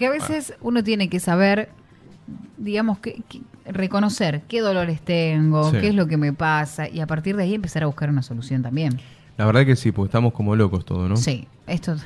Que a veces uno tiene que saber, digamos, que, que- reconocer qué dolores tengo, Sí. qué es lo que me pasa, y a partir de ahí empezar a buscar una solución también. La verdad que sí, porque estamos como locos todos, ¿no? Sí, esto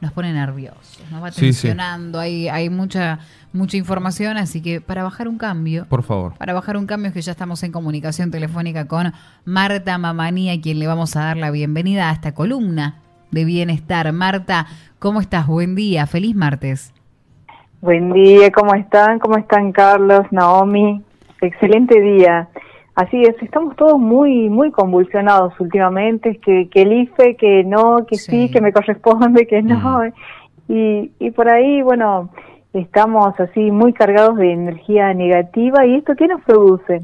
nos pone nerviosos, nos va Sí, sí. tensionando, hay, hay mucha, mucha información, así que para bajar un cambio, Por favor. para bajar un cambio es que ya estamos en comunicación telefónica con Marta Mamanía, a quien le vamos a dar la bienvenida a esta columna de bienestar. Marta, ¿cómo estás? Buen día, feliz martes. Buen día, ¿cómo están? ¿Cómo están Carlos, Naomi? Excelente día. Así es, estamos todos muy muy convulsionados últimamente, que, que el IFE, que no, que sí, Sí. que me corresponde, que no. Y, y por ahí, bueno, estamos así muy cargados de energía negativa y esto qué nos produce?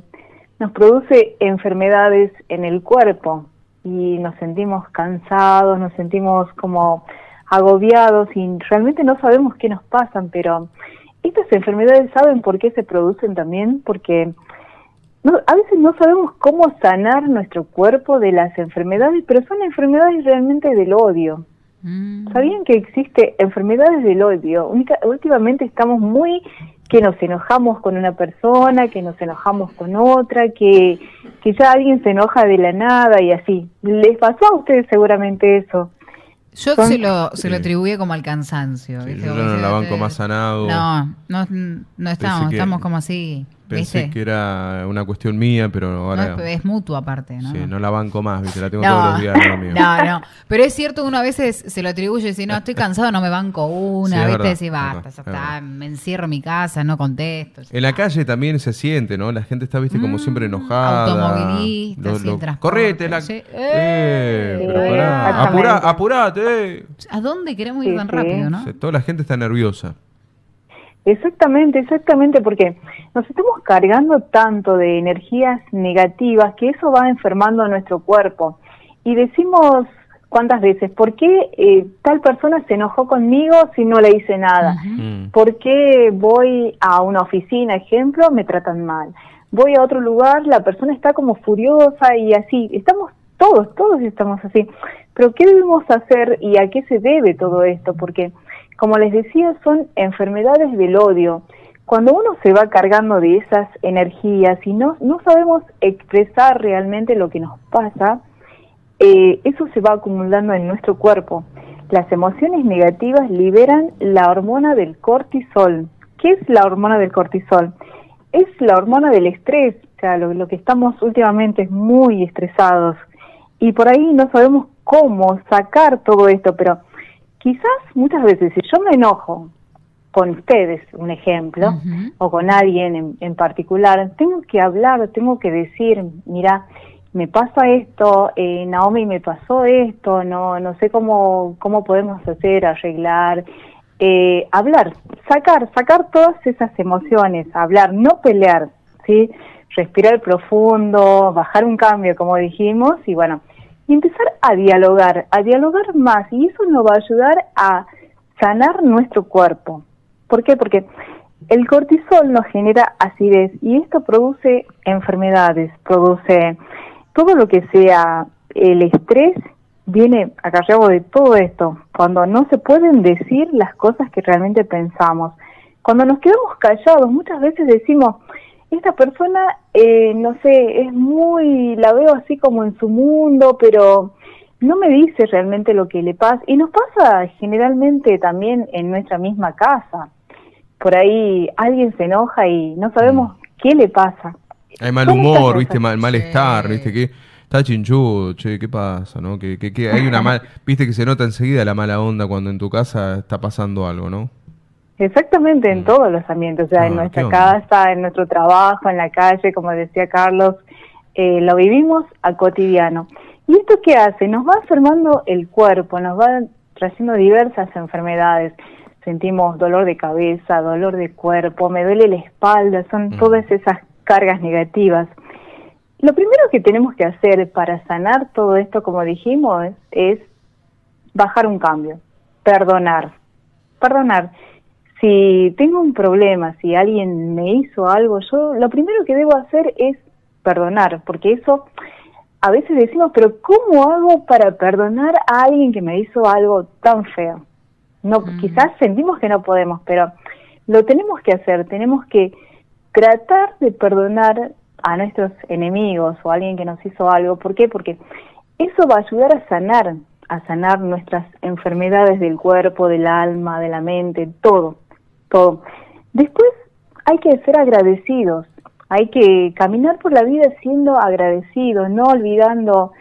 Nos produce enfermedades en el cuerpo y nos sentimos cansados, nos sentimos como agobiados y realmente no sabemos qué nos pasan, pero estas enfermedades saben por qué se producen también, porque no, a veces no sabemos cómo sanar nuestro cuerpo de las enfermedades, pero son enfermedades realmente del odio. Mm. ¿Sabían que existe enfermedades del odio? Única- últimamente estamos muy que nos enojamos con una persona, que nos enojamos con otra, que, que ya alguien se enoja de la nada y así. Les pasó a ustedes seguramente eso. Yo Son- se lo, se lo Sí. atribuye como al cansancio. Sí, ¿viste? yo Como no la banco eh, más sanado. No, no, no estamos, que- estamos como así. Pensé ¿viste? que era una cuestión mía, pero No, ahora es, es mutuo aparte, ¿no? sí, no la banco más, ¿viste? La tengo No, todos los días, no, amigo. no, no. Pero es cierto, uno a veces se lo atribuye y dice, no, estoy cansado, no me banco una. Sí, ¿Viste? Decís, basta, ya es está, me encierro en mi casa, no contesto. En la calle también se siente, ¿no? La gente está, viste, como siempre enojada. Mm, automovilistas, sin transporte, Correte, la... sí. Eh, Sí, pero pará. exactamente. Apurá, apurate. eh. ¿A dónde queremos ir tan rápido, no? O sea, toda la gente está nerviosa. Exactamente, exactamente, porque nos estamos cargando tanto de energías negativas que eso va enfermando a nuestro cuerpo. Y decimos cuántas veces, ¿por qué eh, tal persona se enojó conmigo si no le hice nada? ¿Por qué voy a una oficina, ejemplo, me tratan mal? Voy a otro lugar, la persona está como furiosa y así. Estamos todos, todos estamos así. Pero ¿qué debemos hacer y a qué se debe todo esto? Porque, como les decía, son enfermedades del odio. Cuando uno se va cargando de esas energías y no, no sabemos expresar realmente lo que nos pasa, eh, eso se va acumulando en nuestro cuerpo. Las emociones negativas liberan la hormona del cortisol. ¿Qué es la hormona del cortisol? Es la hormona del estrés, o sea, lo, lo que estamos últimamente muy estresados. Y por ahí no sabemos cómo sacar todo esto, pero quizás muchas veces si yo me enojo con ustedes, un ejemplo, o con alguien en, en particular, tengo que hablar, tengo que decir, mira, me pasa esto, eh, Naomi me pasó esto, no, no sé cómo, cómo podemos hacer, arreglar, eh, hablar, sacar, sacar todas esas emociones, hablar, no pelear, ¿sí? Respirar profundo, bajar un cambio, como dijimos, y bueno, empezar a dialogar, a dialogar más, y eso nos va a ayudar a sanar nuestro cuerpo. ¿Por qué? Porque el cortisol nos genera acidez y esto produce enfermedades, produce todo lo que sea el estrés viene acarreado de todo esto, cuando no se pueden decir las cosas que realmente pensamos. Cuando nos quedamos callados, muchas veces decimos, esta persona, eh, no sé, es muy, la veo así como en su mundo, pero no me dice realmente lo que le pasa. Y nos pasa generalmente también en nuestra misma casa. Por ahí alguien se enoja y no sabemos qué le pasa. Hay mal humor, viste, mal, malestar, Sí. viste, que está chinchudo, che, ¿qué pasa, no? Que, que, que hay una mal, viste que se nota enseguida la mala onda cuando en tu casa está pasando algo, ¿no? Exactamente, en Mm. todos los ambientes, o sea, en Ah, nuestra casa, en nuestro trabajo, en la calle, como decía Carlos, eh, lo vivimos a cotidiano. ¿Y esto qué hace? Nos va enfermando el cuerpo, nos va trayendo diversas enfermedades. Sentimos dolor de cabeza, dolor de cuerpo, me duele la espalda, son Mm. todas esas cargas negativas. Lo primero que tenemos que hacer para sanar todo esto, como dijimos, es bajar un cambio, perdonar. Perdonar. Si tengo un problema, si alguien me hizo algo, yo lo primero que debo hacer es perdonar, porque eso a veces decimos, pero ¿cómo hago para perdonar a alguien que me hizo algo tan feo? No, Mm. quizás sentimos que no podemos, pero lo tenemos que hacer, tenemos que tratar de perdonar a nuestros enemigos o a alguien que nos hizo algo. ¿Por qué? Porque eso va a ayudar a sanar, a sanar nuestras enfermedades del cuerpo, del alma, de la mente, todo, todo. Después hay que ser agradecidos, hay que caminar por la vida siendo agradecidos, no olvidando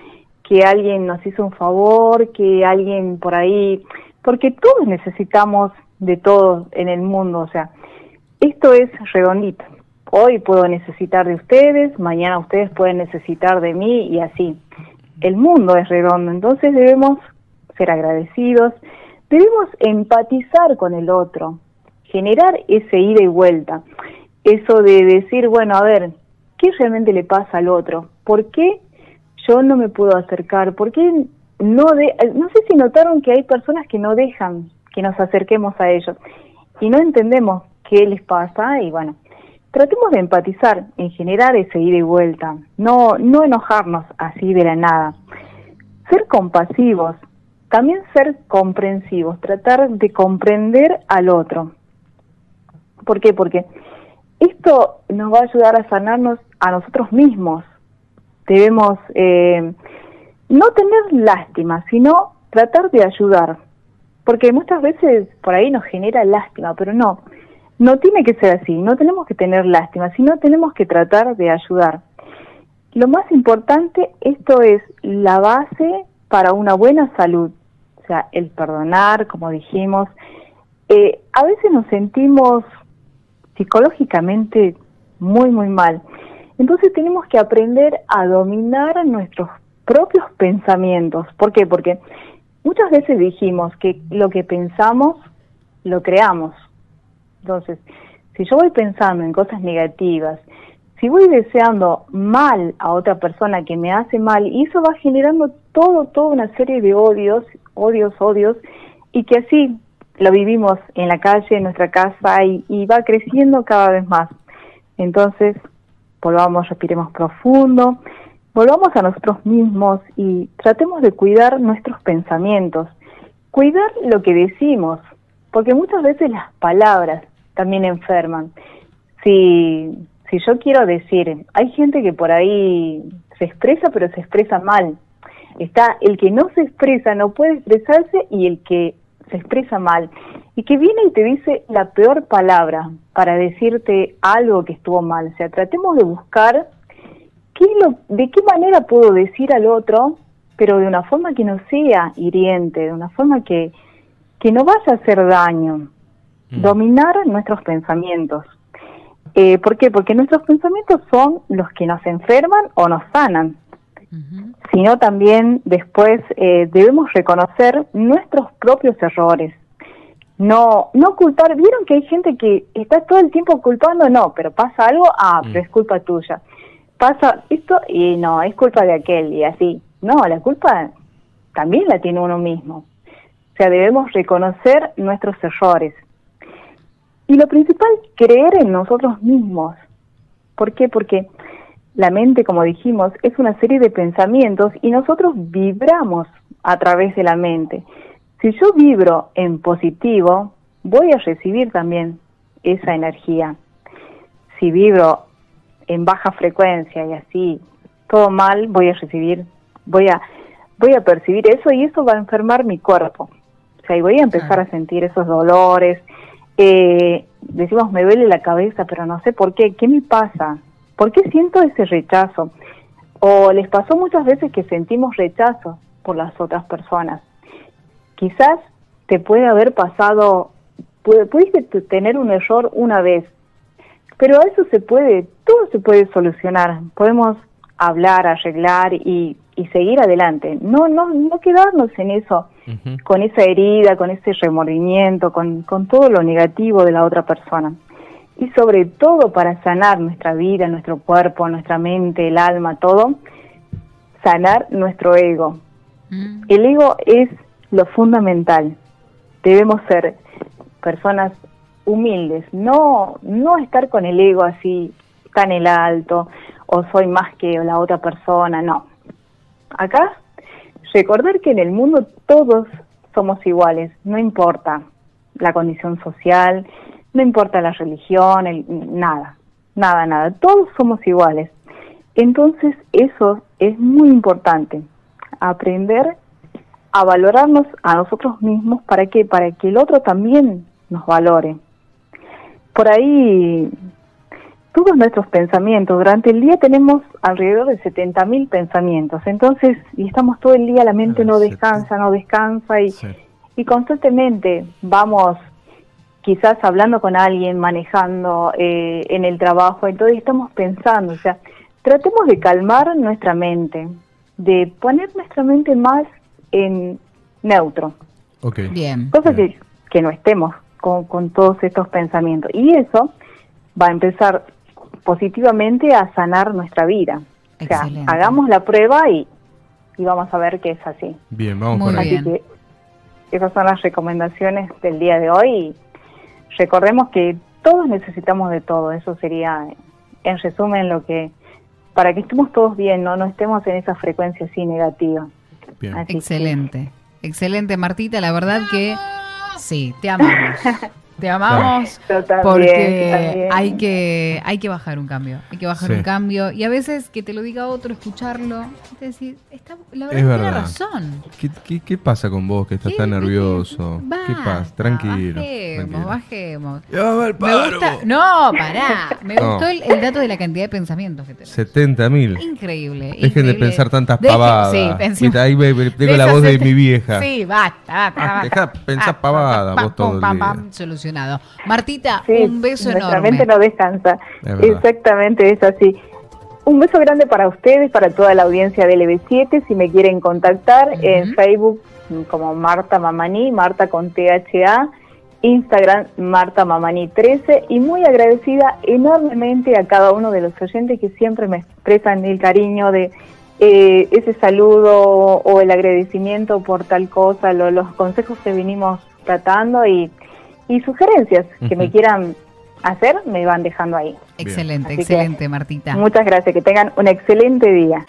que alguien nos hizo un favor, que alguien por ahí, porque todos necesitamos de todo en el mundo, o sea, esto es redondito. Hoy puedo necesitar de ustedes, mañana ustedes pueden necesitar de mí y así. El mundo es redondo, entonces debemos ser agradecidos, debemos empatizar con el otro, generar ese ida y vuelta, eso de decir, bueno, a ver, ¿qué realmente le pasa al otro? ¿Por qué yo no me puedo acercar? ¿Por qué no de, no sé si notaron que hay personas que no dejan que nos acerquemos a ellos y no entendemos qué les pasa y bueno, tratemos de empatizar, en generar ese ida y vuelta, no, no enojarnos así de la nada, ser compasivos, también ser comprensivos, tratar de comprender al otro. ¿Por qué? Porque esto nos va a ayudar a sanarnos a nosotros mismos. Debemos eh, no tener lástima, sino tratar de ayudar. Porque muchas veces por ahí nos genera lástima, pero no, no tiene que ser así, no tenemos que tener lástima, sino tenemos que tratar de ayudar. Lo más importante, esto es la base para una buena salud, o sea, el perdonar, como dijimos. Eh, a veces nos sentimos psicológicamente muy, muy mal. Entonces tenemos que aprender a dominar nuestros propios pensamientos. ¿Por qué? Porque muchas veces dijimos que lo que pensamos lo creamos. Entonces, si yo voy pensando en cosas negativas, si voy deseando mal a otra persona que me hace mal, y eso va generando todo, toda una serie de odios, odios, odios, y que así lo vivimos en la calle, en nuestra casa, y, va creciendo cada vez más. Entonces, volvamos, respiremos profundo, volvamos a nosotros mismos y tratemos de cuidar nuestros pensamientos, cuidar lo que decimos, porque muchas veces las palabras también enferman. Si, si yo quiero decir, hay gente que por ahí se expresa, pero se expresa mal. Está el que no se expresa, no puede expresarse, y el que se expresa mal. Y que viene y te dice la peor palabra para decirte algo que estuvo mal. O sea, tratemos de buscar qué lo, de qué manera puedo decir al otro, pero de una forma que no sea hiriente, de una forma que, que no vaya a hacer daño. Mm. Dominar nuestros pensamientos. Eh, ¿Por qué? Porque nuestros pensamientos son los que nos enferman o nos sanan. Sino también después eh, debemos reconocer nuestros propios errores. No, no culpar. ¿Vieron que hay gente que está todo el tiempo culpando? No, pero pasa algo, ah, pero mm. es culpa tuya. Pasa esto y no, es culpa de aquel y así. No, la culpa también la tiene uno mismo. O sea, debemos reconocer nuestros errores. Y lo principal, creer en nosotros mismos. ¿Por qué? Porque la mente, como dijimos, es una serie de pensamientos y nosotros vibramos a través de la mente. Si yo vibro en positivo, voy a recibir también esa energía. Si vibro en baja frecuencia y así, todo mal, voy a recibir, voy a, voy a percibir eso y eso va a enfermar mi cuerpo. O sea, y voy a empezar a sentir esos dolores, eh, decimos me duele la cabeza, pero no sé por qué, ¿qué me pasa? ¿Por qué siento ese rechazo? O les pasó muchas veces que sentimos rechazo por las otras personas. Quizás te puede haber pasado, pudiste tener un error una vez, pero a eso se puede, todo se puede solucionar. Podemos hablar, arreglar y, y seguir adelante. No, no, no quedarnos en eso con esa herida, con ese remordimiento, con, con todo lo negativo de la otra persona. Y sobre todo para sanar nuestra vida, nuestro cuerpo, nuestra mente, el alma, todo, sanar nuestro ego. Mm. El ego es lo fundamental. Debemos ser personas humildes, no, no estar con el ego así tan el alto o soy más que la otra persona, no. Acá recordar que en el mundo todos somos iguales, no importa la condición social, no importa la religión, el, nada, nada, nada, todos somos iguales. Entonces eso es muy importante, aprender a valorarnos a nosotros mismos para que para que el otro también nos valore. Por ahí todos nuestros pensamientos, durante el día tenemos alrededor de 70.000 pensamientos, entonces, y estamos todo el día, la mente Ah, no descansa, no descansa y, Sí. y constantemente vamos quizás hablando con alguien, manejando eh, en el trabajo, entonces estamos pensando, o sea, tratemos de calmar nuestra mente, de poner nuestra mente más en neutro, Ok. Bien. cosa Bien. que, que no estemos con, con todos estos pensamientos. Y eso va a empezar positivamente a sanar nuestra vida. O sea, Excelente. hagamos la prueba y, y vamos a ver que es así. Bien, vamos Muy por ahí. bien. Así que esas son las recomendaciones del día de hoy. Y recordemos que todos necesitamos de todo. Eso sería, en resumen, lo que para que estemos todos bien, no no estemos en esa frecuencia así negativa. Bien. Así que- Excelente. Excelente, Martita. La verdad que sí, te amamos. Te amamos también, porque hay que hay que bajar un cambio. Hay que bajar Sí. un cambio. Y a veces que te lo diga otro, escucharlo, te decir, está, la verdad Es que verdad. tiene razón. ¿Qué, qué, qué pasa con vos que estás ¿Qué- tan qué- nervioso? ¿Qué Basta, pasa? Tranquilo. Bajemos, tranquilo. bajemos. El Me gusta. No, pará. Me No. gustó el, el dato de la cantidad de pensamientos que tenés. 70 mil. Increíble. Dejen de increíble. pensar tantas Dejen- pavadas. Sí, Viste, Ahí ve- ve- tengo de la voz de mi vieja. Sí, basta, basta, basta. Dejá de pensar Ah, pavada pam, vos todo pam, el pam, día. pam, Martita, Sí, un beso nuestra enorme. mente no descansa. Exactamente, es así. Un beso grande para ustedes, para toda la audiencia de LB7. Si me quieren contactar en. Facebook como Marta Mamani, Marta con THA, Instagram Marta Mamani 13 y muy agradecida enormemente a cada uno de los oyentes que siempre me expresan el cariño de eh, ese saludo o el agradecimiento por tal cosa, lo- los consejos que vinimos tratando y, y sugerencias que me quieran hacer, me van dejando ahí. Excelente, Así que- excelente, Martita. Muchas gracias, que tengan un excelente día.